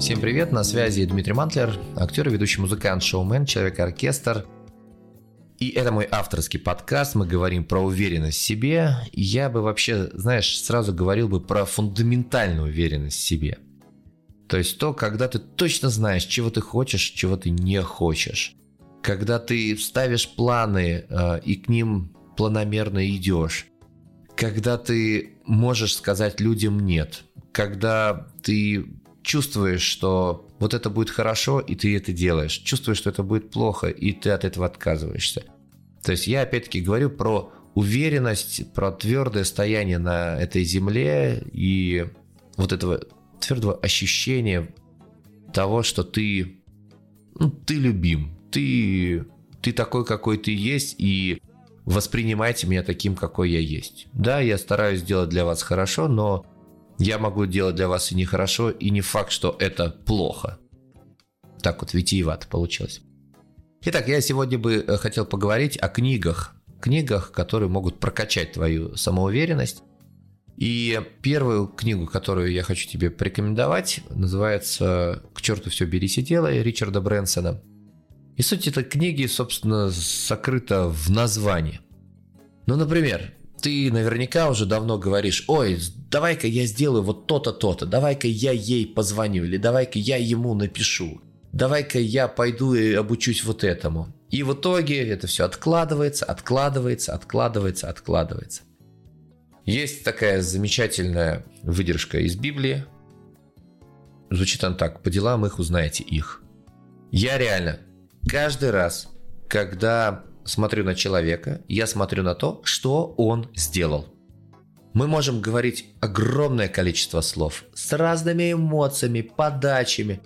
Всем привет, на связи Дмитрий Мантлер, актер и ведущий музыкант, шоумен, человек-оркестр. И это мой авторский подкаст, мы говорим про уверенность в себе. Я бы вообще, знаешь, сразу говорил бы про фундаментальную уверенность в себе. То есть то, когда ты точно знаешь, чего ты хочешь, чего ты не хочешь. Когда ты ставишь планы э, и к ним планомерно идешь. Когда ты можешь сказать людям «нет». Когда ты чувствуешь, что вот это будет хорошо, и ты это делаешь. Чувствуешь, что это будет плохо, и ты от этого отказываешься. То есть я опять-таки говорю про уверенность, про твердое стояние на этой земле и вот этого твердого ощущения того, что ты, ну, ты любим, ты, ты такой, какой ты есть, и воспринимайте меня таким, какой я есть. Да, я стараюсь сделать для вас хорошо, но я могу делать для вас и нехорошо, и не факт, что это плохо. Так вот, витиевато получилось. Итак, я сегодня бы э, хотел поговорить о книгах. Книгах, которые могут прокачать твою самоуверенность. И первую книгу, которую я хочу тебе порекомендовать, называется «К черту все берись и делай» Ричарда Брэнсона. И суть этой книги, собственно, сокрыта в названии. Ну, например, ты наверняка уже давно говоришь, ой, давай-ка я сделаю вот то-то, то-то, давай-ка я ей позвоню, или давай-ка я ему напишу, давай-ка я пойду и обучусь вот этому. И в итоге это все откладывается, откладывается, откладывается, откладывается. Есть такая замечательная выдержка из Библии. Звучит он так, по делам их узнаете их. Я реально каждый раз, когда смотрю на человека, я смотрю на то, что он сделал. Мы можем говорить огромное количество слов с разными эмоциями, подачами.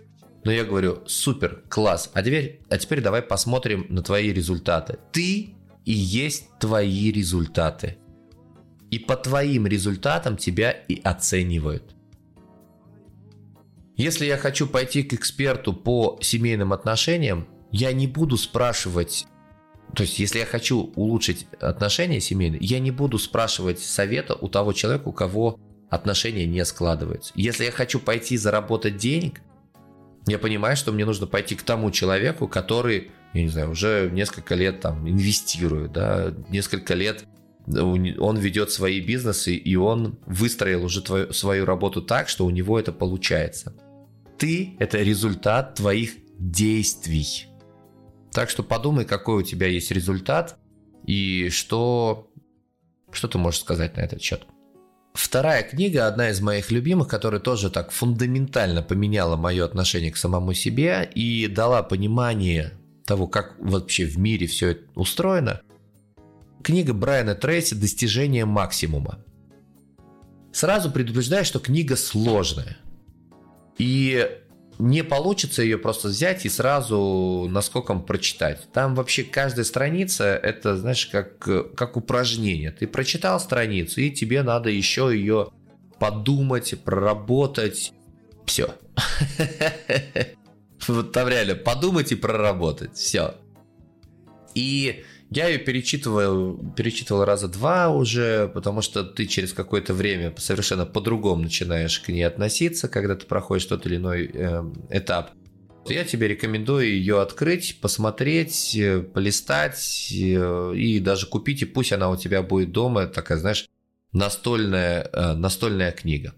Но я говорю, супер, класс. А теперь, а теперь давай посмотрим на твои результаты. Ты и есть твои результаты. И по твоим результатам тебя и оценивают. Если я хочу пойти к эксперту по семейным отношениям, я не буду спрашивать то есть, если я хочу улучшить отношения семейные, я не буду спрашивать совета у того человека, у кого отношения не складываются. Если я хочу пойти заработать денег, я понимаю, что мне нужно пойти к тому человеку, который, я не знаю, уже несколько лет там инвестирует, да, несколько лет он ведет свои бизнесы, и он выстроил уже твою, свою работу так, что у него это получается. Ты – это результат твоих действий. Так что подумай, какой у тебя есть результат и что, что ты можешь сказать на этот счет. Вторая книга, одна из моих любимых, которая тоже так фундаментально поменяла мое отношение к самому себе и дала понимание того, как вообще в мире все это устроено. Книга Брайана Трейси «Достижение максимума». Сразу предупреждаю, что книга сложная. И не получится ее просто взять и сразу наскоком прочитать. Там вообще каждая страница это, знаешь, как, как упражнение. Ты прочитал страницу, и тебе надо еще ее подумать, проработать. Все. Вот там реально подумать и проработать. Все. И я ее перечитывал, перечитывал раза два уже, потому что ты через какое-то время совершенно по-другому начинаешь к ней относиться, когда ты проходишь тот или иной э, этап. Я тебе рекомендую ее открыть, посмотреть, э, полистать э, и даже купить, и пусть она у тебя будет дома, такая, знаешь, настольная, э, настольная книга.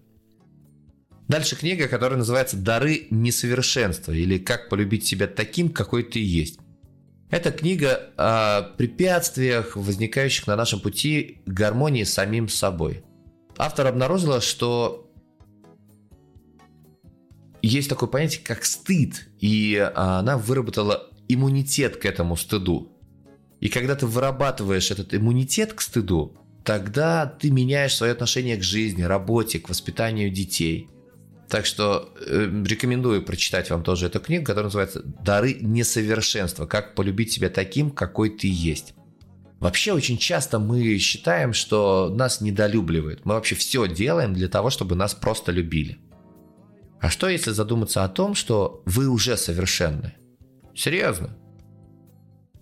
Дальше книга, которая называется «Дары несовершенства» или «Как полюбить себя таким, какой ты есть». Это книга о препятствиях, возникающих на нашем пути к гармонии с самим собой. Автор обнаружила, что есть такое понятие, как стыд, и она выработала иммунитет к этому стыду. И когда ты вырабатываешь этот иммунитет к стыду, тогда ты меняешь свое отношение к жизни, работе, к воспитанию детей – так что э, рекомендую прочитать вам тоже эту книгу, которая называется «Дары несовершенства. Как полюбить себя таким, какой ты есть». Вообще очень часто мы считаем, что нас недолюбливают. Мы вообще все делаем для того, чтобы нас просто любили. А что если задуматься о том, что вы уже совершенны? Серьезно.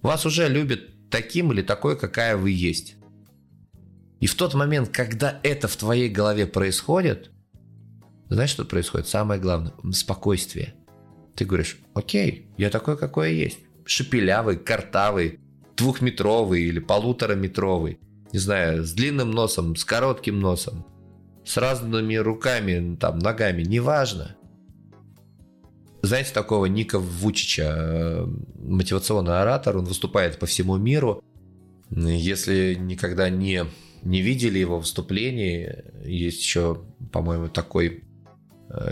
Вас уже любят таким или такой, какая вы есть. И в тот момент, когда это в твоей голове происходит, знаешь, что происходит? Самое главное – спокойствие. Ты говоришь, окей, я такой, какой я есть. Шепелявый, картавый, двухметровый или полутораметровый. Не знаю, с длинным носом, с коротким носом, с разными руками, там, ногами, неважно. Знаете такого Ника Вучича, э, мотивационный оратор, он выступает по всему миру. Если никогда не, не видели его выступлений, есть еще, по-моему, такой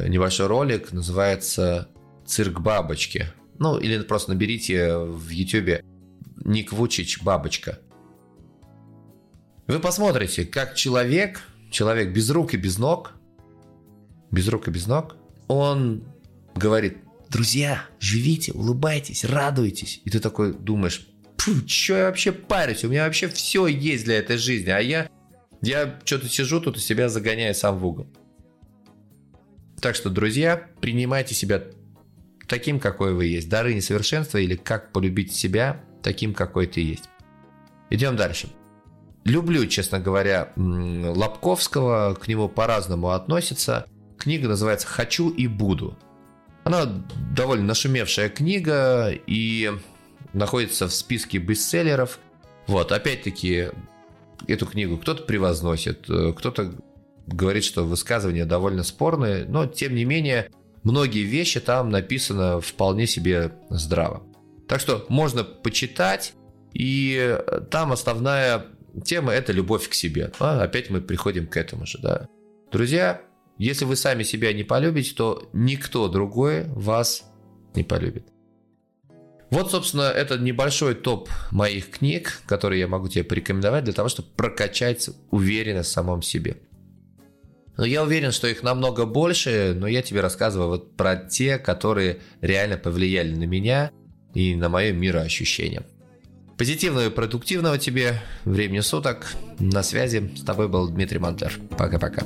небольшой ролик, называется «Цирк бабочки». Ну, или просто наберите в YouTube Ник Вучич «Бабочка». Вы посмотрите, как человек, человек без рук и без ног, без рук и без ног, он говорит, друзья, живите, улыбайтесь, радуйтесь. И ты такой думаешь, что я вообще парюсь, у меня вообще все есть для этой жизни, а я, я что-то сижу тут и себя загоняю сам в угол. Так что, друзья, принимайте себя таким, какой вы есть. Дары несовершенства или как полюбить себя таким, какой ты есть. Идем дальше. Люблю, честно говоря, Лобковского, к нему по-разному относится. Книга называется «Хочу и буду». Она довольно нашумевшая книга и находится в списке бестселлеров. Вот, опять-таки, эту книгу кто-то превозносит, э, кто-то говорит, что высказывания довольно спорные, но тем не менее многие вещи там написано вполне себе здраво. Так что можно почитать, и там основная тема – это любовь к себе. А опять мы приходим к этому же, да. Друзья, если вы сами себя не полюбите, то никто другой вас не полюбит. Вот, собственно, это небольшой топ моих книг, которые я могу тебе порекомендовать для того, чтобы прокачать уверенность в самом себе. Но я уверен, что их намного больше, но я тебе рассказываю вот про те, которые реально повлияли на меня и на мое мироощущение. Позитивного и продуктивного тебе времени суток. На связи с тобой был Дмитрий Монтер. Пока-пока.